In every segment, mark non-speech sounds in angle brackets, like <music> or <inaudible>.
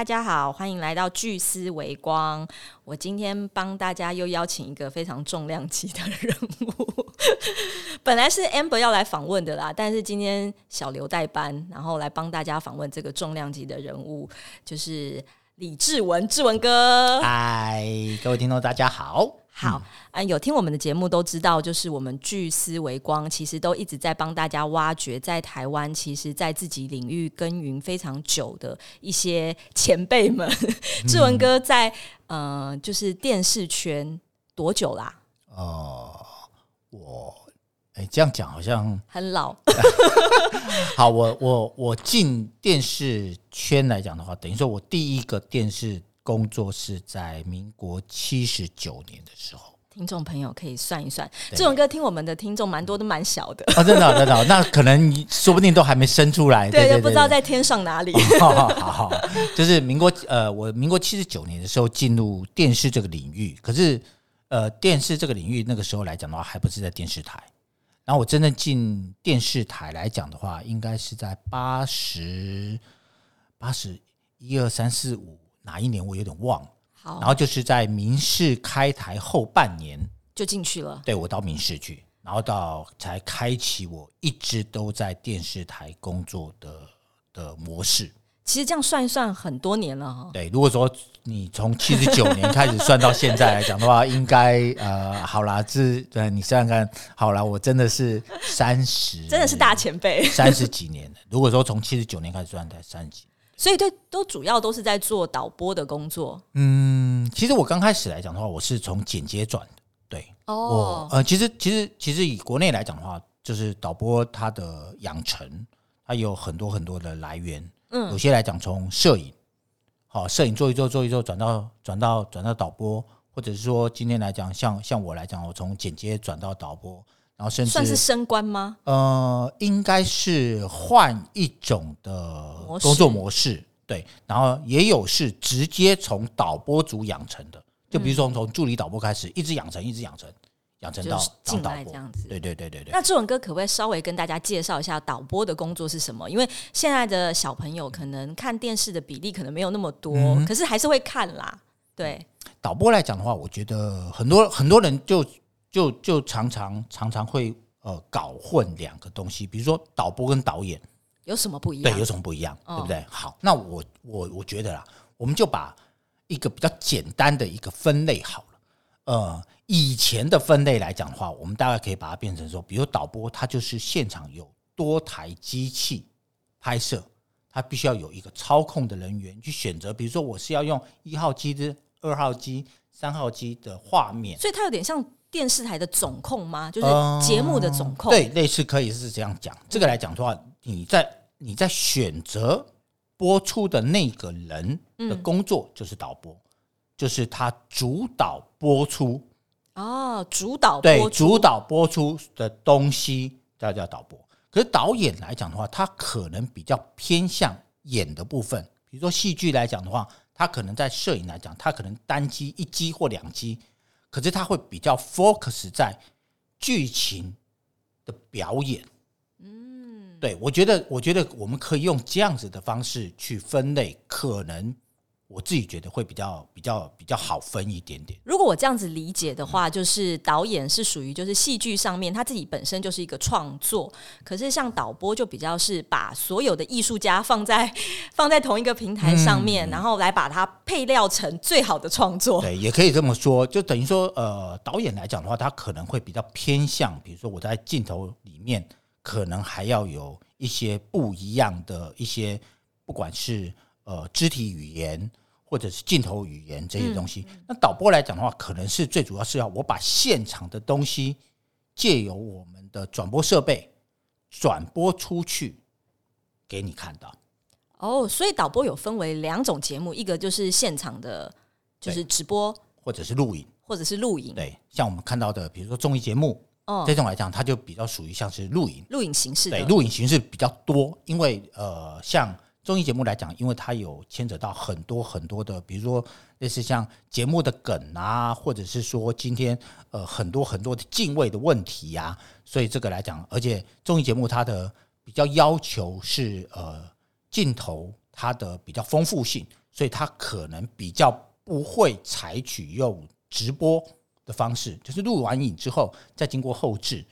大家好，欢迎来到巨思微光。我今天帮大家又邀请一个非常重量级的人物，本来是 Amber 要来访问的啦，但是今天小刘代班，然后来帮大家访问这个重量级的人物，就是李志文，志文哥。嗨，各位听众，大家好。好，啊，有听我们的节目都知道，就是我们聚思维光其实都一直在帮大家挖掘，在台湾其实，在自己领域耕耘非常久的一些前辈们。<laughs> 志文哥在呃，就是电视圈多久啦？哦，我哎，这样讲好像很老。<laughs> 好，我我我进电视圈来讲的话，等于说我第一个电视。工作是在民国七十九年的时候，听众朋友可以算一算，志文哥听我们的听众蛮多，都蛮小的。哦，真的真的，那可能说不定都还没生出来，对，不知道在天上哪里。<laughs> 好好，就是民国呃，我民国七十九年的时候进入电视这个领域，可是呃，电视这个领域那个时候来讲的话，还不是在电视台，然后我真正进电视台来讲的话，应该是在八十八十一二三四五。哪一年我有点忘了，好，然后就是在民视开台后半年就进去了，对我到民视去，然后到才开启我一直都在电视台工作的的模式。其实这样算一算，很多年了哈。对，如果说你从七十九年开始算到现在来讲的话，<laughs> 应该呃，好啦，这对你想想看，好啦，我真的是三十，真的是大前辈，三十几年了。如果说从七十九年开始算，才三十几。所以，对，都主要都是在做导播的工作。嗯，其实我刚开始来讲的话，我是从剪接转的。对，哦，呃，其实，其实，其实以国内来讲的话，就是导播他的养成，它有很多很多的来源。嗯，有些来讲从摄影，好，摄影做一做，做一做，转到转到转到导播，或者是说今天来讲，像像我来讲，我从剪接转到导播。然后甚至算是升官吗？呃，应该是换一种的工作模式，对。然后也有是直接从导播组养成的，就比如说从助理导播开始，一直养成，一直养成，养成到进来这样子。对对对对对。那志文哥可不可以稍微跟大家介绍一下导播的工作是什么？因为现在的小朋友可能看电视的比例可能没有那么多，可是还是会看啦。对，导播来讲的话，我觉得很多很多人就。就就常常常常会呃搞混两个东西，比如说导播跟导演有什么不一样？对，有什么不一样？对不对？好，那我我我觉得啦，我们就把一个比较简单的一个分类好了。呃，以前的分类来讲的话，我们大概可以把它变成说，比如导播，他就是现场有多台机器拍摄，他必须要有一个操控的人员去选择，比如说我是要用一号机的、二号机、三号机的画面，所以它有点像。电视台的总控吗？就是节目的总控。对，类似可以是这样讲。这个来讲的话，你在你在选择播出的那个人的工作就是导播，就是他主导播出。哦，主导对主导播出的东西，叫叫导播。可是导演来讲的话，他可能比较偏向演的部分。比如说戏剧来讲的话，他可能在摄影来讲，他可能单机一机或两机。可是他会比较 focus 在剧情的表演，嗯，对我觉得，我觉得我们可以用这样子的方式去分类，可能。我自己觉得会比较比较比较好分一点点。如果我这样子理解的话，就是导演是属于就是戏剧上面他自己本身就是一个创作，可是像导播就比较是把所有的艺术家放在 <laughs> 放在同一个平台上面，然后来把它配料成最好的创作。对，也可以这么说，就等于说，呃，导演来讲的话，他可能会比较偏向，比如说我在镜头里面可能还要有一些不一样的一些，不管是呃肢体语言。或者是镜头语言这些东西，那导播来讲的话，可能是最主要是要我把现场的东西借由我们的转播设备转播出去给你看到。哦，所以导播有分为两种节目，一个就是现场的，就是直播，或者是录影，或者是录影。对，像我们看到的，比如说综艺节目，哦，这种来讲，它就比较属于像是录影，录影形式。对，录影形式比较多，因为呃，像。综艺节目来讲，因为它有牵扯到很多很多的，比如说类似像节目的梗啊，或者是说今天呃很多很多的敬畏的问题呀，所以这个来讲，而且综艺节目它的比较要求是呃镜头它的比较丰富性，所以它可能比较不会采取用直播的方式，就是录完影之后再经过后置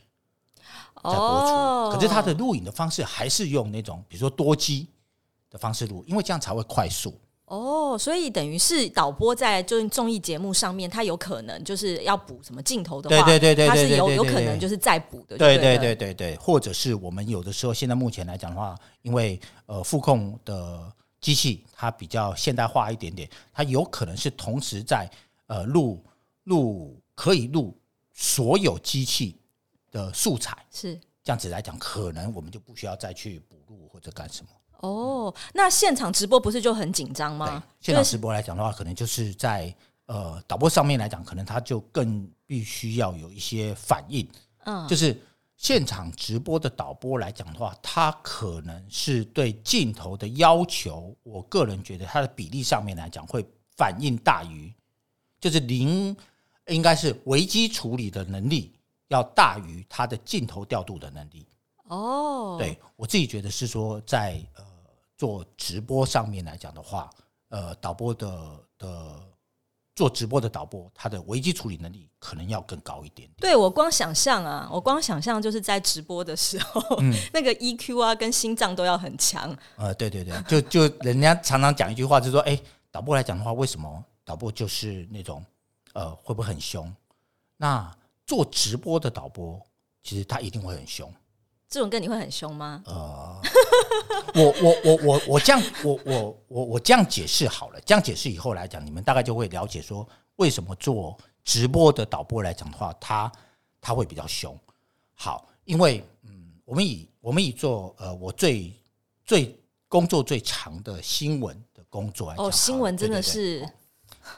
再播出。哦，可是它的录影的方式还是用那种比如说多机的方式录，因为这样才会快速。哦，所以等于是导播在就是综艺节目上面，他有可能就是要补什么镜头的话，对对对对他是有有可能就是再补的，对对对对对对，或者是我们有的时候现在目前来讲的话，因为呃副控的机器它比较现代化一点点，它有可能是同时在呃录录可以录所有机器的素材，是。这样子来讲，可能我们就不需要再去补录或者干什么。哦，那现场直播不是就很紧张吗？，现场直播来讲的话，可能就是在呃导播上面来讲，可能他就更必须要有一些反应。嗯，就是现场直播的导播来讲的话，他可能是对镜头的要求，我个人觉得他的比例上面来讲会反应大于，就是零应该是危机处理的能力要大于他的镜头调度的能力。哦，对我自己觉得是说在，呃做直播上面来讲的话，呃导播的的做直播的导播，他的危机处理能力可能要更高一点点。对我光想象啊，我光想象就是在直播的时候，嗯 <laughs> 那个 EQ 啊跟心脏都要很强。呃，对对对，就就人家常常讲一句话，就是说，哎，导播来讲的话，为什么导播就是那种呃会不会很凶？那做直播的导播，其实他一定会很凶。这种跟你会很凶吗？呃，我我我我我这样我我我我这样解释好了，这样解释以后来讲，你们大概就会了解说，为什么做直播的导播来讲的话，他他会比较凶。好，因为嗯，我们以我们以做呃我最最工作最长的新闻的工作来讲哦，新闻真的对对对是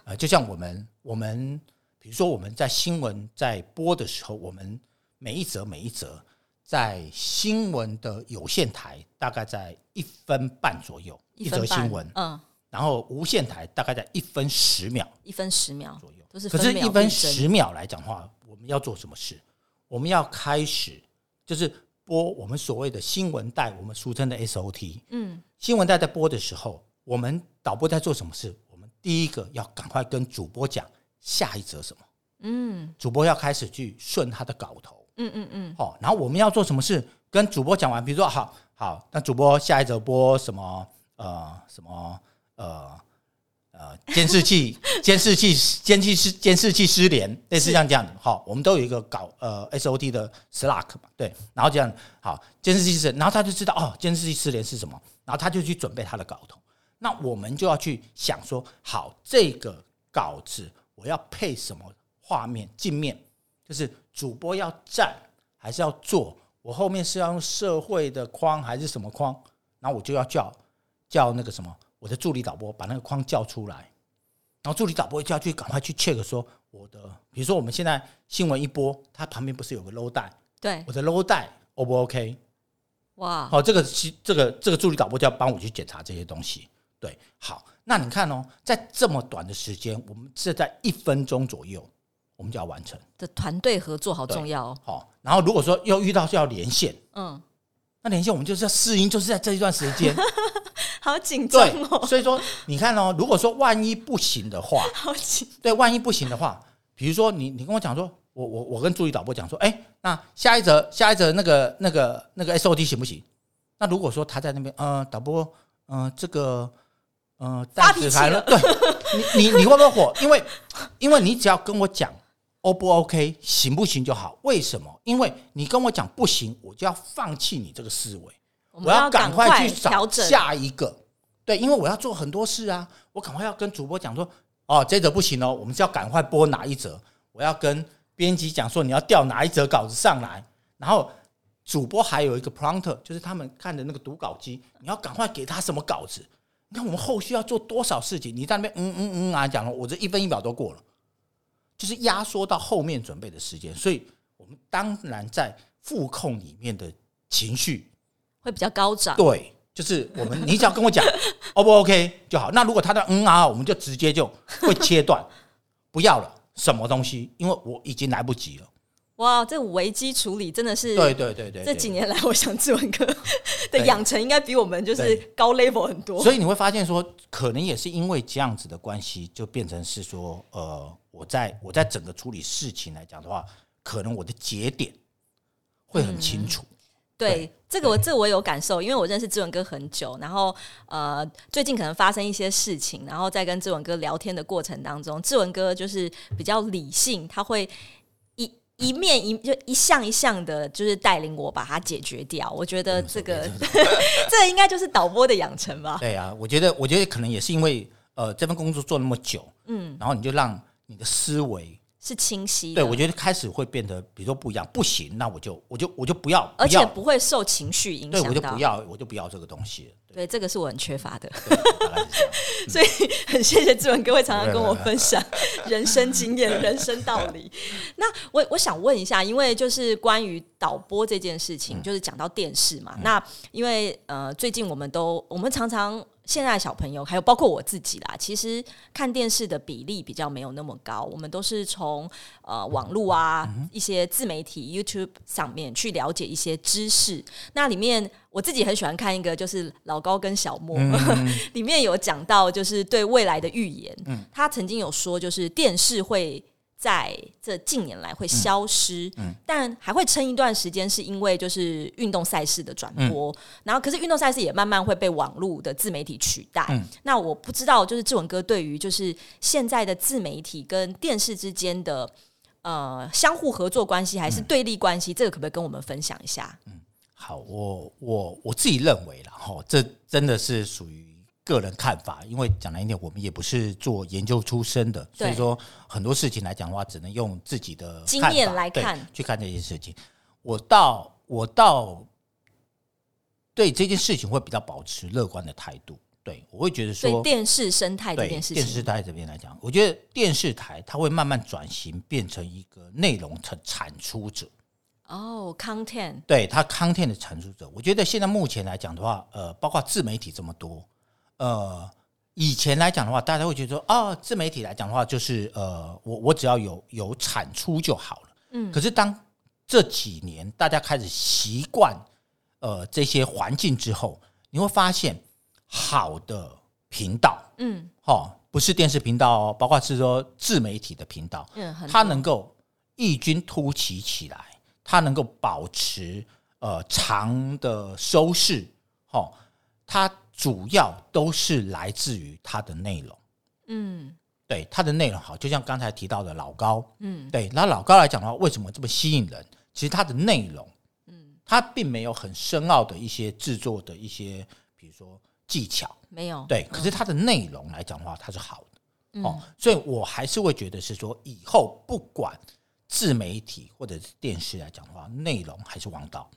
呃，就像我们我们比如说我们在新闻在播的时候，我们每一则每一则在新闻的有线台大概在一分半左右一则新闻，嗯，然后无线台大概在一分十秒一分十秒左右。都是可是，一分十秒来讲的话，我们要做什么事？我们要开始就是播我们所谓的新闻带，我们俗称的 SOT。嗯，新闻带在播的时候，我们导播在做什么事？我们第一个要赶快跟主播讲下一则什么，嗯主播要开始去顺他的稿头，嗯嗯嗯，好、然后我们要做什么事？跟主播讲完，比如说好好，那主播下一则播什么？呃，什么？呃。呃，监视器、<laughs> 监视器、监视器、监视器失联，类似像这样的，好，我们都有一个搞呃 SOT 的 Slack 嘛，对，然后这样好，监视器失，然后他就知道哦，监视器失联是什么，然后他就去准备他的稿头，那我们就要去想说，好，这个稿子我要配什么画面镜面，就是主播要站还是要坐，我后面是要用社会的框还是什么框，然后我就要叫叫那个什么。我的助理导播把那个框叫出来，然后助理导播就要去赶快去 check 说我的，比如说我们现在新闻一播，它旁边不是有个 low 带，对，我的 low 带 O 不 OK？哇，好，这个是这个这个助理导播就要帮我去检查这些东西。对，好，那你看哦，在这么短的时间，我们是在一分钟左右，我们就要完成。的团队合作好重要哦。好，然后如果说又遇到要连线，嗯，那连线我们就是要试音，就是在这一段时间。<laughs> 好紧张，哦，所以说你看哦，如果说万一不行的话，<laughs> 好紧。对，万一不行的话，比如说你你跟我讲说，我我我跟助理导播讲说，哎，那下一则下一则那个那个那个 SOD 行不行？那如果说他在那边，呃，导播，呃，这个，呃，发脾气了对你你你会不会火？因为因为你只要跟我讲 O 不 OK，行不行就好。为什么？因为你跟我讲不行，我就要放弃你这个思维。我我要赶快去找。下一个。对，因为我要做很多事啊，我赶快要跟主播讲说，哦，这则不行哦，我们是要赶快播哪一则？我要跟编辑讲说，你要调哪一则稿子上来，然后主播还有一个 prompter，就是他们看的那个读稿机，你要赶快给他什么稿子？你看我们后续要做多少事情？你在那边嗯嗯嗯啊讲了，我这一分一秒都过了，就是压缩到后面准备的时间，所以我们当然在副控里面的情绪会比较高涨。对，就是我们，你只要跟我讲 <laughs> O 不 OK 就好。那如果他的嗯啊，我们就直接就会切断，不要了，什么东西？因为我已经来不及了。哇，这危机处理真的是对对对对，这几年来，我想志文哥的养成应该比我们就是高 level 很多。所以你会发现说，可能也是因为这样子的关系，就变成是说，呃，我在我在整个处理事情来讲的话，可能我的节点会很清楚。对，这个我这我有感受，因为我认识志文哥很久，然后呃，最近可能发生一些事情，然后在跟志文哥聊天的过程当中，志文哥就是比较理性，他会。一面一就一项一项的，就是带领我把它解决掉。我觉得这个 <laughs> 这应该就是导播的养成吧。对啊，我觉得我觉得可能也是因为呃这份工作做那么久，嗯，然后你就让你的思维是清晰。对，我觉得开始会变得，比如说不一样，不行，那我就我就我就不要，而且不会受情绪影响。对，我就不要，我就不要这个东西。对，这个是我很缺乏的，<laughs> 所以很谢谢志文哥会常常跟我分享 <laughs> 人生经验、人生道理。<laughs> 那我我想问一下，因为就是关于导播这件事情，就是讲到电视嘛，那因为呃，最近我们都我们常常。现在小朋友还有包括我自己啦，其实看电视的比例比较没有那么高，我们都是从呃网络啊一些自媒体 YouTube 上面去了解一些知识。那里面我自己很喜欢看一个，就是老高跟小莫，<laughs> 里面有讲到就是对未来的预言。他曾经有说，就是电视会。在这近年来会消失，但还会撑一段时间，是因为就是运动赛事的转播。然后，可是运动赛事也慢慢会被网络的自媒体取代。那我不知道，就是志文哥对于就是现在的自媒体跟电视之间的呃相互合作关系还是对立关系，这个可不可以跟我们分享一下？嗯，好，我我我自己认为了哈，这真的是属于。个人看法，因为讲难一点，我们也不是做研究出身的，所以说很多事情来讲的话，只能用自己的经验来看，去看这件事情。我到我到对这件事情会比较保持乐观的态度。对我会觉得说，电视生态这件事情，电视台这边来讲，我觉得电视台它会慢慢转型，变成一个内容产产出者。哦，content，对它 content 的产出者，我觉得现在目前来讲的话，呃，包括自媒体这么多。呃，以前来讲的话，大家会觉得说，哦，自媒体来讲的话，就是呃，我我只要有有产出就好了。嗯。可是当这几年大家开始习惯呃这些环境之后，你会发现好的频道，嗯，哈，不是电视频道哦，包括是说自媒体的频道，嗯，它能够异军突起起来，它能够保持呃长的收视，哦，它。主要都是来自于它的内容，嗯，对，它的内容好，就像刚才提到的老高，嗯，对，那老高来讲的话，为什么这么吸引人？其实它的内容，嗯，它并没有很深奥的一些制作的一些，比如说技巧，没有，对，可是它的内容来讲的话，它是好的，哦，所以我还是会觉得是说，以后不管自媒体或者是电视来讲的话，内容还是王道，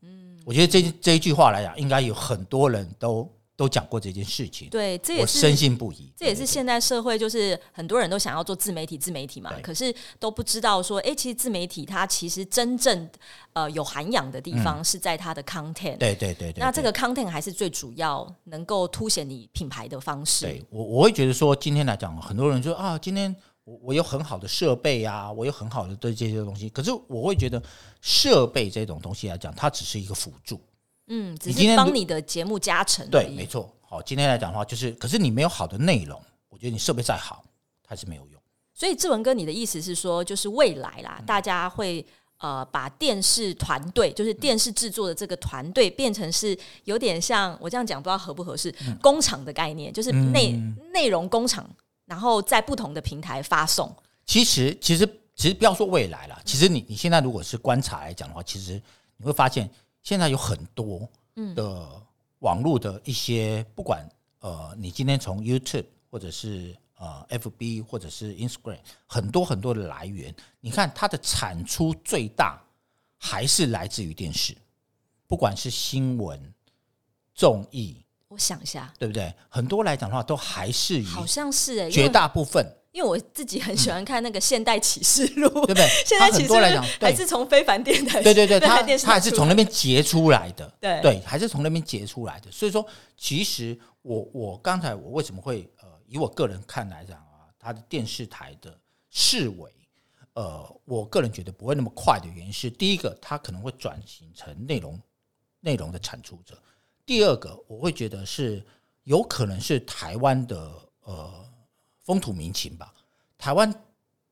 嗯，我觉得这这一句话来讲，应该有很多人都。都讲过这件事情，对，这也是深信不疑。这也是现代社会，就是很多人都想要做自媒体，自媒体嘛，可是都不知道说，哎，其实自媒体它其实真正呃有涵养的地方是在它的 content。对对对对。那这个 content 还是最主要能够凸显你品牌的方式。对我我会觉得说，今天来讲，很多人说啊，今天我我有很好的设备啊，我有很好的对这些东西，可是我会觉得设备这种东西来讲，它只是一个辅助。嗯，只是帮你的节目加成。对，没错。好，今天来讲的话，就是可是你没有好的内容，我觉得你设备再好，它是没有用。所以志文哥，你的意思是说，就是未来啦，大家会呃把电视团队，就是电视制作的这个团队，变成是有点像我这样讲，不知道合不合适，工厂的概念，就是内内容工厂，然后在不同的平台发送。其实，其实，其实不要说未来了，其实你你现在如果是观察来讲的话，其实你会发现。现在有很多的网络的一些，不管呃，你今天从 YouTube 或者是呃 FB 或者是 Instagram，很多很多的来源，你看它的产出最大还是来自于电视，不管是新闻、综艺，我想一下，对不对？很多来讲的话，都还是好像是哎，绝大部分。因为我自己很喜欢看那个 <laughs>《现代启示录》，对不对？现代启示录还是从非凡电台，对对对，<laughs> 他他还是从那边截出来的，对。对，还是从那边截出来的。所以说，其实我我刚才我为什么会呃，以我个人看来讲啊，他的电视台的视为呃，我个人觉得不会那么快的原因是，第一个，他可能会转型成内容内容的产出者；第二个，我会觉得是有可能是台湾的呃风土民情吧。台湾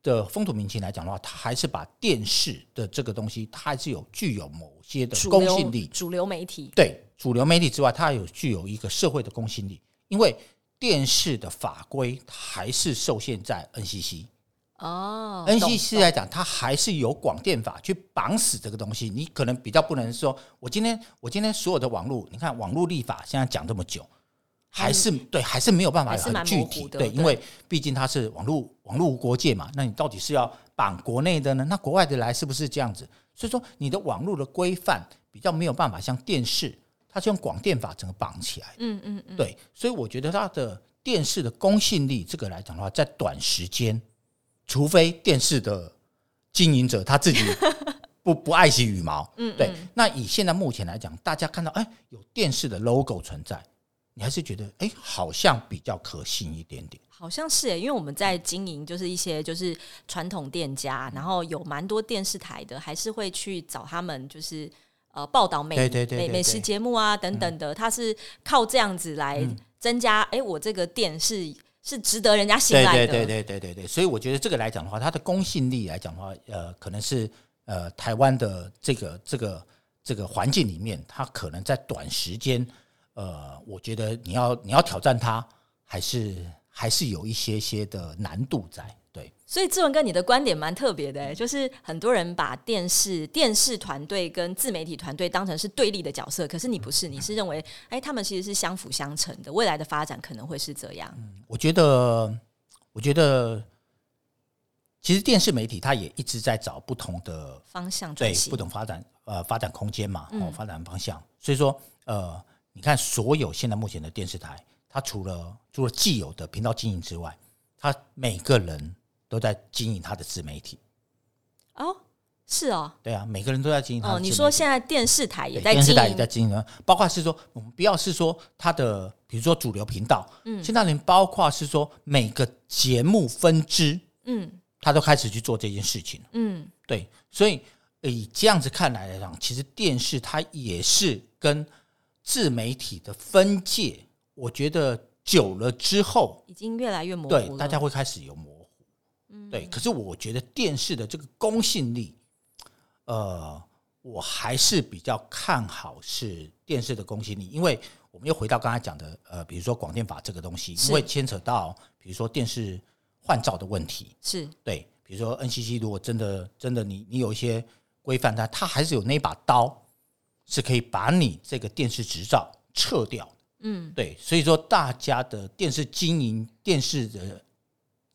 的风土民情来讲的话，它还是把电视的这个东西，它还是有具有某些的公信力。主流媒体对主流媒体之外，它有具有一个社会的公信力，因为电视的法规还是受限在 NCC。哦，NCC 来讲，它还是有广电法去绑死这个东西。你可能比较不能说，我今天我今天所有的网络，你看网络立法现在讲这么久，还是对，还是没有办法很具体。对，因为毕竟它是网络网络无国界嘛，那你到底是要绑国内的呢？那国外的来是不是这样子？所以说，你的网络的规范比较没有办法像电视，它是用广电法整个绑起来。嗯嗯嗯，对，所以我觉得它的电视的公信力，这个来讲的话，在短时间。除非电视的经营者他自己 <laughs> 不不爱惜羽毛，嗯，对。那以现在目前来讲，大家看到哎有电视的 logo 存在，你还是觉得哎好像比较可信一点点。好像是哎，因为我们在经营就是一些就是传统店家，然后有蛮多电视台的，还是会去找他们就是呃报道美美美食节目啊等等的，他是靠这样子来增加哎我这个店是。是值得人家信赖的，对对对对对对所以我觉得这个来讲的话，它的公信力来讲的话，呃，可能是呃台湾的这个这个这个环境里面，它可能在短时间，呃，我觉得你要你要挑战它，还是还是有一些些的难度在。对，所以志文哥，你的观点蛮特别的，就是很多人把电视电视团队跟自媒体团队当成是对立的角色，可是你不是，你是认为，哎，他们其实是相辅相成的，未来的发展可能会是这样。嗯我觉得，我觉得，其实电视媒体它也一直在找不同的方向，对，不同发展呃发展空间嘛，哦，发展方向。所以说，呃，你看，所有现在目前的电视台，它除了除了既有的频道经营之外，它每个人。都在经营他的自媒体。哦，是哦，对啊，每个人都在经营。哦，你说现在电视台也在电视台也在经营，包括是说我们不要是说它的，比如说主流频道，嗯，现在连包括是说每个节目分支，嗯，他都开始去做这件事情，嗯，对，所以以这样子看来来讲，其实电视它也是跟自媒体的分界，我觉得久了之后已经越来越模糊，对，大家会开始有模糊。嗯。对，可是我觉得电视的这个公信力，呃，我还是比较看好是电视的公信力，因为我们又回到刚才讲的，呃，比如说广电法这个东西，因为牵扯到比如说电视换照的问题，是对，比如说 NCC 如果真的真的你你有一些规范，它它还是有那把刀，是可以把你这个电视执照撤掉，嗯，对，所以说大家的电视经营电视的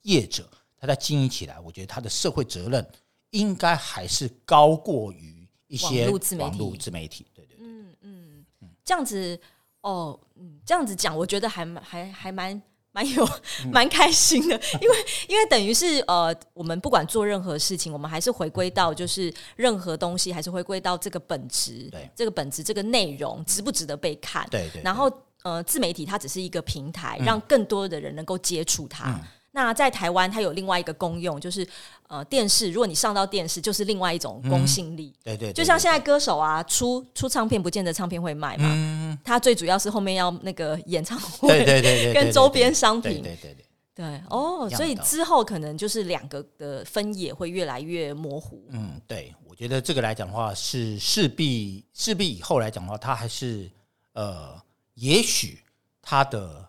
业者。他在经营起来，我觉得他的社会责任应该还是高过于一些网络自媒体。对对对，嗯嗯。嗯，这样子哦，嗯，这样子讲，我觉得还蛮还还蛮蛮有蛮开心的，<laughs> 因为因为等于是呃，我们不管做任何事情，我们还是回归到就是任何东西还是回归到这个本质，对。这个本质这个内容值不值得被看？对对，然后呃，自媒体它只是一个平台，让更多的人能够接触它。那在台湾，它有另外一个功用，就是呃，电视。如果你上到电视，就是另外一种公信力。对对，就像现在歌手啊，出出唱片不见得唱片会卖嘛。嗯他最主要是后面要那个演唱会，对对对跟周边商品。对对对对。哦，所以之后可能就是两个的分野会越来越模糊。嗯，对，我觉得这个来讲的话，是势必势必以后来讲的话，它还是呃，也许它的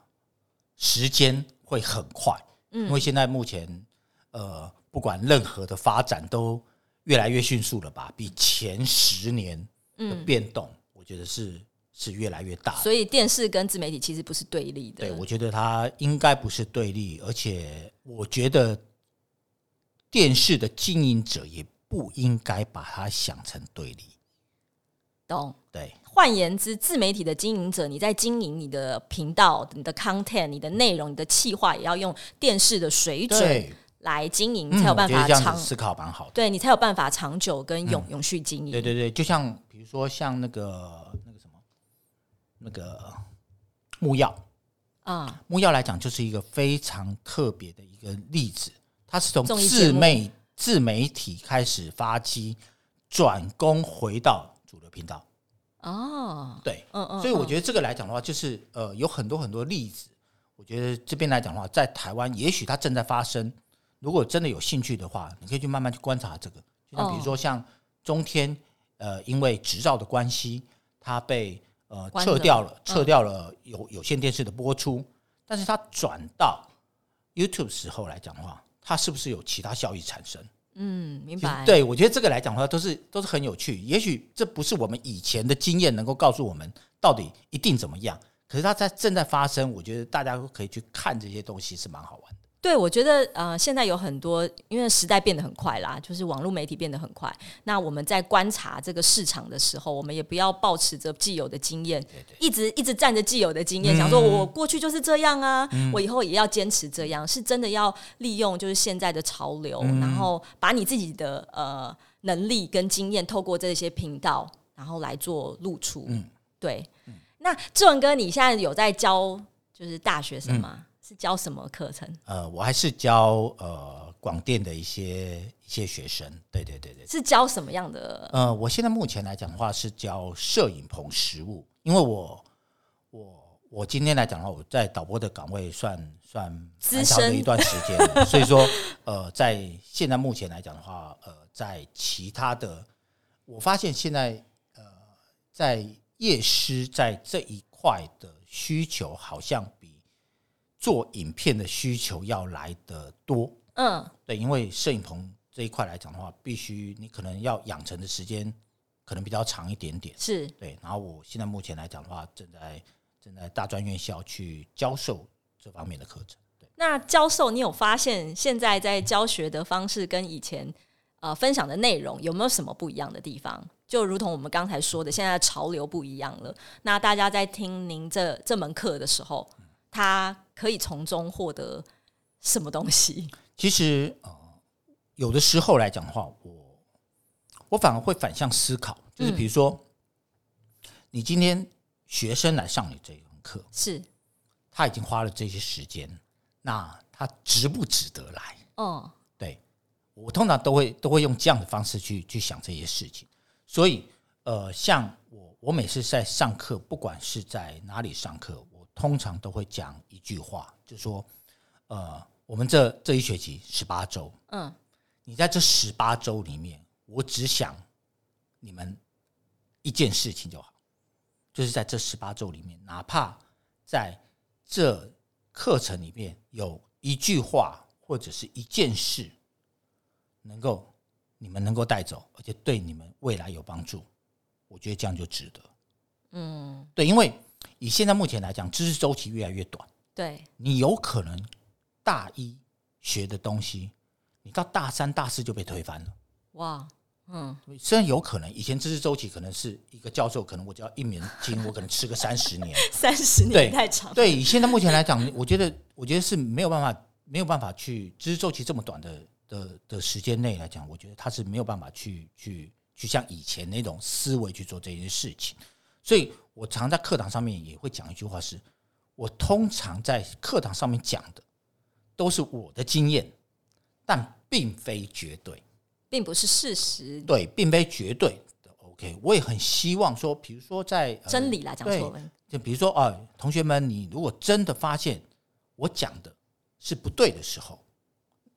时间会很快。因为现在目前，呃，不管任何的发展都越来越迅速了吧？比前十年的变动，我觉得是是越来越大。所以电视跟自媒体其实不是对立的。对，我觉得它应该不是对立，而且我觉得电视的经营者也不应该把它想成对立。懂？对。换言之，自媒体的经营者，你在经营你的频道、你的 content、你的内容、你的企划，也要用电视的水准来经营，才有办法长思考蛮好的。对你才有办法长久跟永永续经营。对对对，就像比如说像那个那个什么那个木曜啊，木曜来讲就是一个非常特别的一个例子，它是从自媒自媒体开始发迹，转攻回到主流频道。哦，对，嗯嗯，所以我觉得这个来讲的话，就是呃，有很多很多例子。我觉得这边来讲的话，在台湾也许它正在发生。如果真的有兴趣的话，你可以去慢慢去观察这个。就像比如说像中天，呃，因为执照的关系，它被呃撤掉了，嗯撤掉了有有线电视的播出，但是它转到 YouTube 时候来讲的话，它是不是有其他效益产生？嗯，明白，，对我觉得这个来讲的话，都是都是很有趣。也许这不是我们以前的经验能够告诉我们到底一定怎么样，可是它在正在发生，我觉得大家都可以去看这些东西是蛮好玩的。对，我觉得呃，现在有很多，因为时代变得很快啦，就是网络媒体变得很快。那我们在观察这个市场的时候，我们也不要抱持着既有的经验，一直一直站着既有的经验，想说我过去就是这样啊，我以后也要坚持这样。是真的要利用就是现在的潮流，然后把你自己的呃能力跟经验，透过这些频道，然后来做露出。嗯对。那志文哥，你现在有在教就是大学生吗？是教什么课程？呃，我还是教呃广电的一些一些学生，对对对对。是教什么样的？呃，我现在目前来讲的话是教摄影棚实物，因为我我我今天来讲的话，我在导播的岗位算算资蛮长的深一段时间了，所以说呃，在现在目前来讲的话，呃，在其他的，我发现现在呃，在夜师在这一块的需求好像比做影片的需求要来的多。嗯，对，因为摄影棚这一块来讲的话，必须你可能要养成的时间可能比较长一点点。是对，然后我现在目前来讲的话，正在正在大专院校去教授这方面的课程。对，那教授，你有发现现在在教学的方式跟以前呃分享的内容有没有什么不一样的地方？就如同我们刚才说的，现在潮流不一样了。那大家在听您这这门课的时候，他可以从中获得什么东西？<laughs> 其实呃，有的时候来讲的话，我我反而会反向思考，就是比如说，你今天学生来上你这一门课，是，他已经花了这些时间，那他值不值得来？哦，对我通常都会都会用这样的方式去去想这些事情，所以呃，像我我每次在上课，不管是在哪里上课，我通常都会讲一句话，就说呃，我们这这一学期十八周，嗯，你在这十八周里面，我只想你们一件事情就好，就是在这十八周里面，哪怕在这课程里面有一句话或者是一件事，能够你们能够带走，而且对你们未来有帮助，我觉得这样就值得。嗯，对，因为以现在目前来讲，知识周期越来越短，对，你有可能大一学的东西，你到大三、大四就被推翻了。哇，嗯，虽然有可能以前知识周期可能是一个教授，可能我只要一年经，我可能吃个三十年。<laughs> 三十年太长，对，以现在目前来讲，我觉得我觉得是没有办法没有办法去知识周期这么短的的的时间内来讲，我觉得他是没有办法去去去像以前那种思维去做这件事情。所以我常在课堂上面也会讲一句话是：我通常在课堂上面讲的都是我的经验，但并非绝对。并不是事实，对，并非绝对的。OK，我也很希望说，比如说在、呃真理啦，讲对错了，就比如说啊，同学们，你如果真的发现我讲的是不对的时候，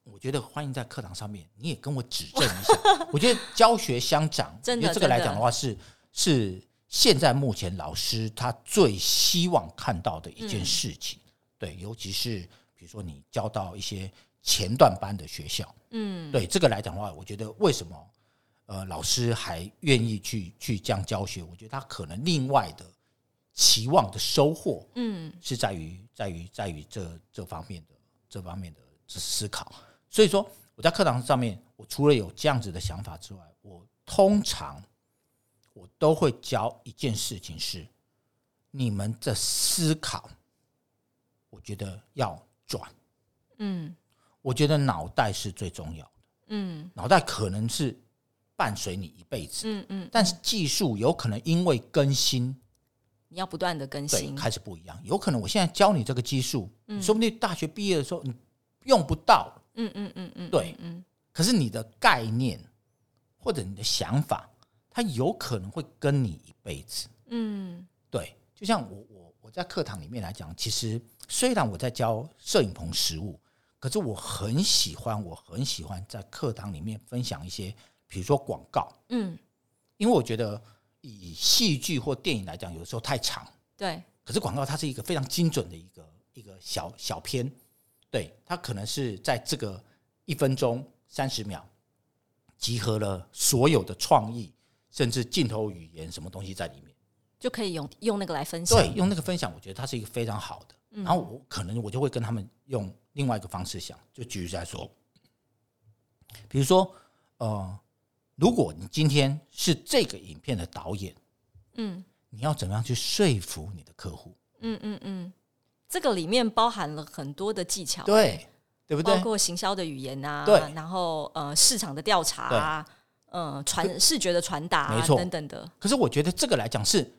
我觉得欢迎在课堂上面你也跟我指正一下。<laughs> 我觉得教学相长，因为这个来讲的话是是现在目前老师他最希望看到的一件事情。对，尤其是比如说你教到一些前段班的学校，嗯，对这个来讲的话，我觉得为什么呃老师还愿意去去这样教学？我觉得他可能另外的期望的收获嗯，是在于在于在于这这方面的这方面的思考。所以说我在课堂上面，我除了有这样子的想法之外，我通常我都会教一件事情是你们的思考，我觉得要转。嗯我觉得脑袋是最重要的。嗯脑袋可能是伴随你一辈子，嗯嗯，但是技术有可能因为更新，你要不断的更对，新，开始不一样。有可能我现在教你这个技术，你说不定大学毕业的时候你用不到。嗯嗯嗯嗯，对嗯可是你的概念或者你的想法，它有可能会跟你一辈子。嗯。对，就像我我我在课堂里面来讲，其实虽然我在教摄影棚实物，可是我很喜欢，我很喜欢在课堂里面分享一些，比如说广告，嗯，因为我觉得以戏剧或电影来讲，有时候太长，对，可是广告它是一个非常精准的一个一个小小片，对，它可能是在这个一分钟三十秒，集合了所有的创意，甚至镜头语言什么东西在里面。就可以用用那个来分享。对，用那个分享，我觉得它是一个非常好的。然后我可能我就会跟他们用另外一个方式想，就举例来说，比如说，呃，如果你今天是这个影片的导演，嗯你要怎么样去说服你的客户？嗯嗯嗯，这个里面包含了很多的技巧，对，对不对？包括行销的语言啊，对然后呃市场的调查啊，呃传视觉的传达、啊、没错。等等的。可是我觉得这个来讲是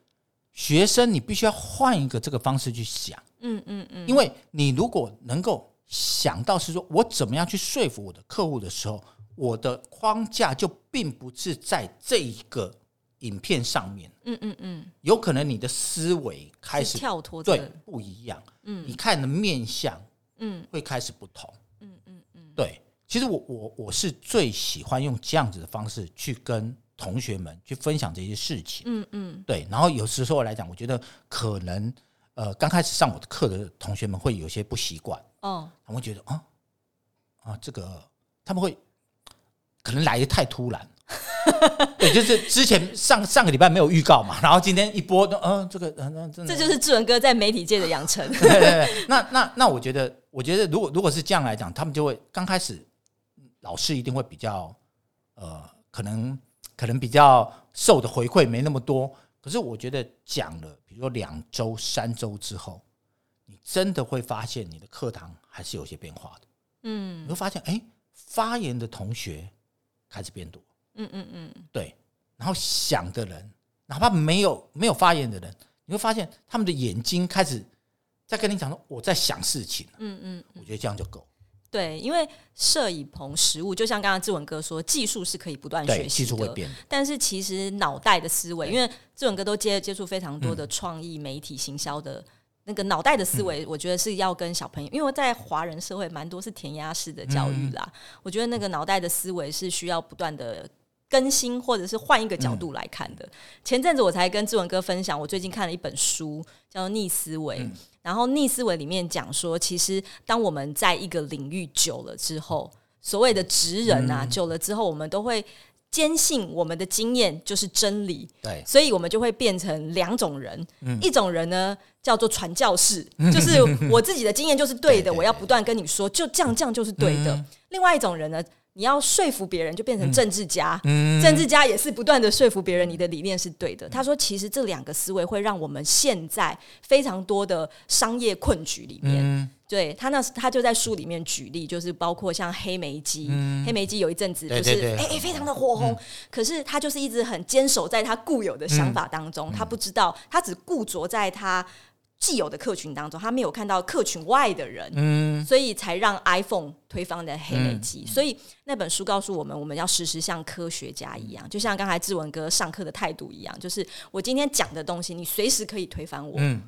学生，你必须要换一个这个方式去想，嗯嗯嗯，因为你如果能够想到是说我怎么样去说服我的客户的时候，我的框架就并不是在这一个影片上面，嗯嗯嗯，有可能你的思维开始跳脱对，不一样，嗯。你看的面相嗯。会开始不同，嗯嗯嗯，对。其实我我我是最喜欢用这样子的方式去跟同学们去分享这些事情，嗯嗯对。然后有时候来讲，我觉得可能呃刚开始上我的课的同学们会有些不习惯，哦，他们会觉得啊啊这个他们会可能来的太突然。<laughs> 对，就是之前上上个礼拜没有预告嘛，然后今天一播，嗯、这个，嗯、那真的这就是志文哥在媒体界的养成。<laughs> 对对对，那那那我觉得，我觉得如果如果是这样来讲，他们就会刚开始老师一定会比较呃，可能可能比较受的回馈没那么多。可是我觉得讲了，比如说两周、三周之后，你真的会发现你的课堂还是有些变化的。嗯你会发现，哎，发言的同学开始变多，嗯嗯嗯，对，然后想的人，哪怕没有没有发言的人，你会发现他们的眼睛开始在跟你讲说我在想事情，嗯嗯，我觉得这样就够。对，因为摄影棚实物，就像刚刚志文哥说，技术是可以不断，学习的，技术会变，但是其实脑袋的思维，因为志文哥都接接触非常多的创意、媒体、行销的那个脑袋的思维，我觉得是要跟小朋友，因为在华人社会蛮多是填鸭式的教育啦，我觉得那个脑袋的思维是需要不断的。更新或者是换一个角度来看的。前阵子我才跟志文哥分享，我最近看了一本书，叫做《逆思维》。然后逆思维里面讲说，其实当我们在一个领域久了之后，所谓的职人啊，久了之后，我们都会坚信我们的经验就是真理，对，所以我们就会变成两种人，嗯。一种人呢叫做传教士，<laughs> 就是我自己的经验就是对的，对对我要不断跟你说，就这样这样就是对的。嗯。另外一种人呢，你要说服别人，就变成政治家，嗯。政治家也是不断的说服别人你的理念是对的。他说，其实这两个思维会让我们现在非常多的商业困局里面。嗯。对他那他就在书里面举例，就是包括像黑莓机，黑莓机有一阵子就是哎哎非常的火红，可是他就是一直很坚守在他固有的想法当嗯。中，他不知道他只固着在他既有的客群当中，他没有看到客群外的人，嗯，所以才让 iPhone 推翻的黑莓机。所以那本书告诉我们，我们要时时像科学家一样，就像刚才志文哥上课的态度一样，就是我今天讲的东西，你随时可以推翻我。嗯，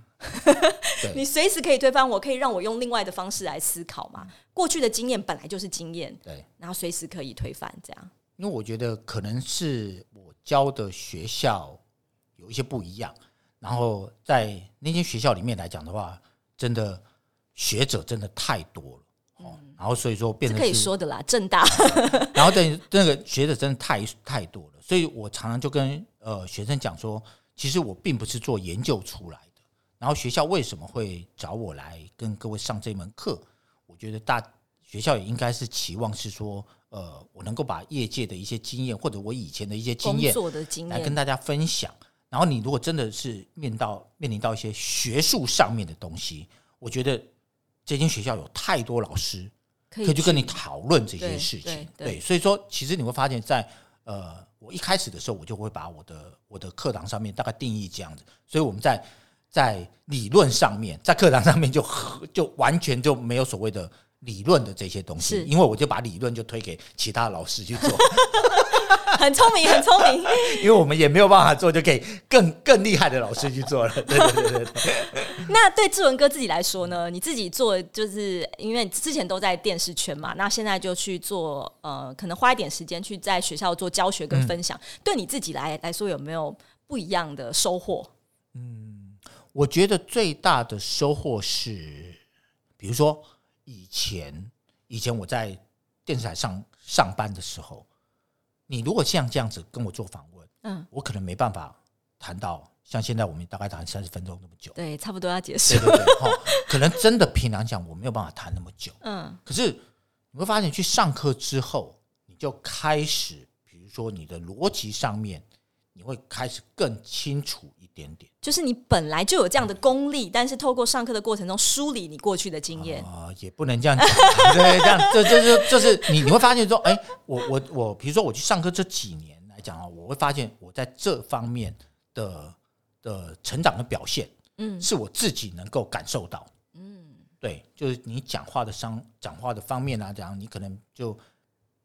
<laughs> 你随时可以推翻我，可以让我用另外的方式来思考嘛。过去的经验本来就是经验，对，然后随时可以推翻，这样。因为我觉得可能是我教的学校有一些不一样，然后在那间学校里面来讲的话，真的学者真的太多了。哦，然后所以说变成可以说的啦，正大 <laughs> 然后等于那个学者真的太太多了，所以我常常就跟呃学生讲说，其实我并不是做研究出来的。然后学校为什么会找我来跟各位上这门课？我觉得大学校也应该是期望是说，呃，我能够把业界的一些经验或者我以前的一些经验，来跟大家分享。然后你如果真的是面到面临到一些学术上面的东西，我觉得这间学校有太多老师可可以去跟你举讨论这些事情。对对。所以说其实你会发现在呃，我一开始的时候，我就会把我的我的课堂上面大概定义这样子，所以我们在在理论上面，在课堂上面就就完全就没有所谓的理论的这些东西，因为我就把理论就推给其他老师去做，很聪明，很聪明。<laughs> 因为我们也没有办法做，就给更更厉害的老师去做了。<laughs> 对对对对对，那对志文哥自己来说呢？你自己做，就是因为之前都在电视圈嘛，那现在就去做，呃，可能花一点时间去在学校做教学跟分享。对你自己来来说，有没有不一样的收获？嗯我觉得最大的收获是，比如说以前以前我在电视台上上班的时候，你如果像这样子跟我做访问，嗯，我可能没办法谈到像现在我们大概谈三十分钟那么久。对，差不多要结束对。对对，哈，可能真的平常讲我没有办法谈那么久。嗯，可是你会发现，去上课之后，你就开始，比如说你的逻辑上面，你会开始更清楚一点点。就是你本来就有这样的功力，但是透过上课的过程中梳理你过去的经验。啊、也不能这样讲，<laughs> 对，这样这这就就是你你会发现说，哎，我我我，比如说我去上课这几年来讲啊，我会发现我在这方面的的成长的表现，嗯是我自己能够感受到。嗯，对，就是你讲话的商讲话的方面啊，这样你可能就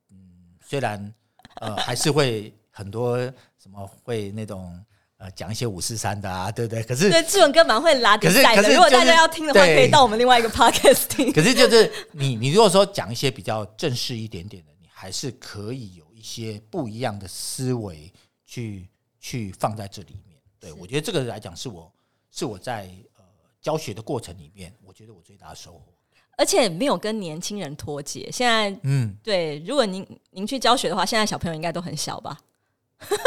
嗯，虽然呃还是会很多什么会那种呃讲一些五四三的啊，对不对？可是对，志文哥蛮会拉比可是赛的。可是就是如果大家要听的话，可以到我们另外一个 podcast 听。可是就是你你如果说讲一些比较正式一点点的，你还是可以有一些不一样的思维去去放在这里面。对我觉得这个来讲是我是我在呃教学的过程里面，我觉得我最大的收获。而且没有跟年轻人脱节。现在嗯，对，如果您您去教学的话，现在小朋友应该都很小吧？对，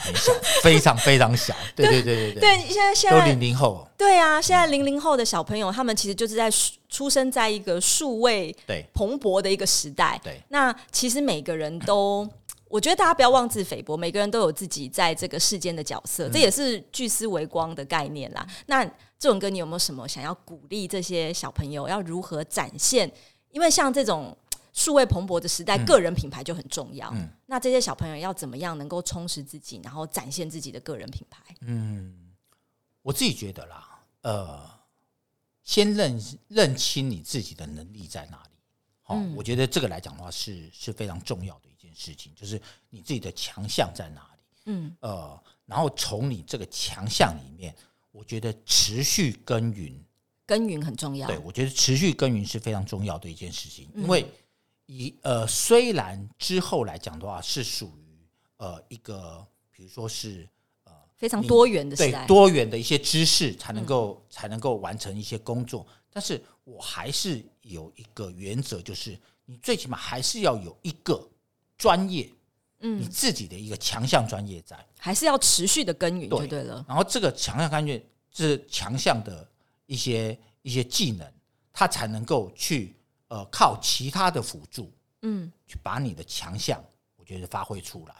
很小，非常非常小。<laughs> 对对对对对，对，现在现在都零零后。对啊，现在零零后的小朋友，他们其实就是在出生在一个数位蓬勃的一个时代。对那其实每个人都，我觉得大家不要妄自菲薄，每个人都有自己在这个世间的角色，这也是聚思为光的概念啦。那这种歌，你有没有什么想要鼓励这些小朋友要如何展现？因为像这种数位蓬勃的时代，个人品牌就很重要。嗯那这些小朋友要怎么样能够充实自己，然后展现自己的个人品牌？嗯我自己觉得啦，呃，先认认清你自己的能力在哪里。好、嗯我觉得这个来讲的话是是非常重要的一件事情，就是你自己的强项在哪里。嗯呃，然后从你这个强项里面，我觉得持续耕耘，耕耘很重要。对我觉得持续耕耘是非常重要的一件事情，嗯因为以呃虽然之后来讲的话是属于呃一个，比如说是呃非常多元的时对。多元的一些知识才能够、才能够完成一些工作。但是我还是有一个原则，就是你最起码还是要有一个专业，嗯你自己的一个强项专业在。还是要持续的耕耘就对对了。然后这个强项专业是强项的一些一些技能，它才能够去呃靠其他的辅助，嗯，去把你的强项，我觉得发挥出来。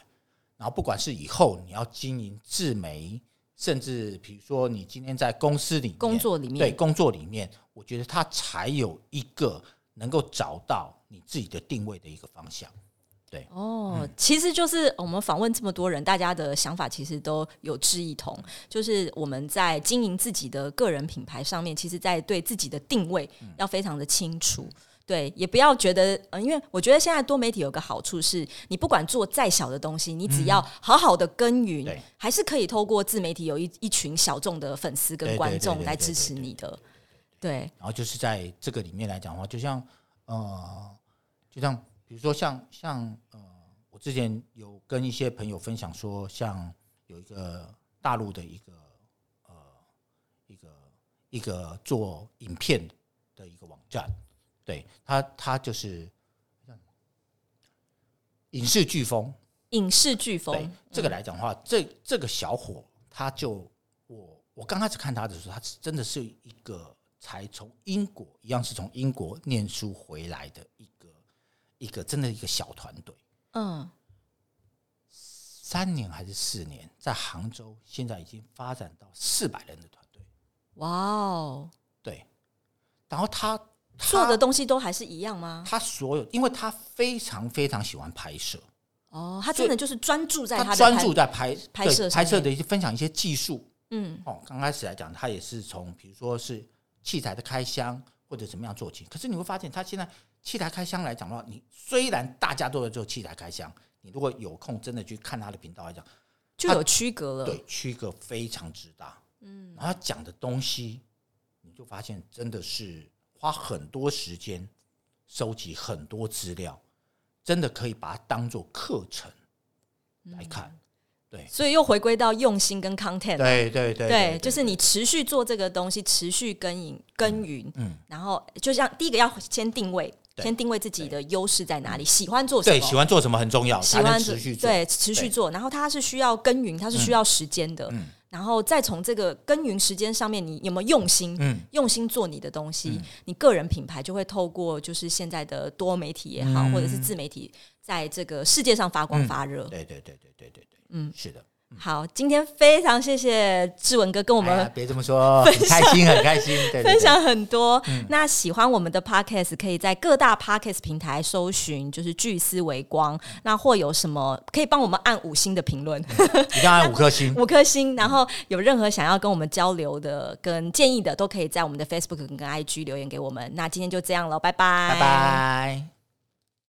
然后不管是以后你要经营自媒，甚至比如说你今天在公司里面工作里面对工作里面，我觉得他才有一个能够找到你自己的定位的一个方向。对哦，其实就是我们访问这么多人，大家的想法其实都有志一同，就是我们在经营自己的个人品牌上面，其实在对自己的定位要非常的清楚。对，也不要觉得，呃，因为我觉得现在多媒体有个好处是，你不管做再小的东西，你只要好好的耕耘，对还是可以透过自媒体有一一群小众的粉丝跟观众来支持你的。对，然后就是在这个里面来讲的话，就像呃，就像比如说像像呃，我之前有跟一些朋友分享说，像有一个大陆的一个呃一个一个做影片的一个网站，对他他就是影视飓风，影视飓对风，这个来讲的话，这这个小伙他就我我刚开始看他的时候，他是真的是一个才从英国一样是从英国念书回来的一个一个真的一个小团队，嗯，三年还是四年，在杭州现在已经发展到四百人的团队，哇哦，对，然后他他做的东西都还是一样吗？他所有，因为他非常非常喜欢拍摄，哦，他真的就是专注在的他专拍注在拍拍摄拍摄的一些分享一些技术，嗯哦，刚开始来讲，他也是从比如说是器材的开箱，或者怎么样做起。可是你会发现，他现在器材开箱来讲的话，你虽然大家都在做器材开箱，你如果有空真的去看他的频道来讲，就有区隔了。对，区隔非常之大。嗯，然后他讲的东西，你就发现真的是花很多时间收集很多资料，真的可以把它当做课程来看。对，所以又回归到用心跟 content。对对对对，就是你持续做这个东西，持续耕耘耕耘。嗯，然后就像第一个要先定位，先定位自己的优势在哪里，喜欢做什么，对，喜欢做什么很重要，喜欢持续做，对，持续做。然后它是需要耕耘，它是需要时间的。嗯，然后再从这个耕耘时间上面，你有没有用心？嗯，用心做你的东西，你个人品牌就会透过就是现在的多媒体也好，或者是自媒体，在这个世界上发光发热。对对对对对对对。嗯，是的，好，今天非常谢谢志文哥跟我们，别这么说，<laughs> 很开心，很开心，<laughs> 分享很多。那喜欢我们的 podcast，可以在各大 podcast 平台搜寻，就是巨思维光。那或有什么可以帮我们按五星的评论，一定要按五颗星，<laughs> 五颗星。然后有任何想要跟我们交流的、跟建议的，都可以在我们的 Facebook 跟 IG 留言给我们。那今天就这样了，拜拜，拜拜。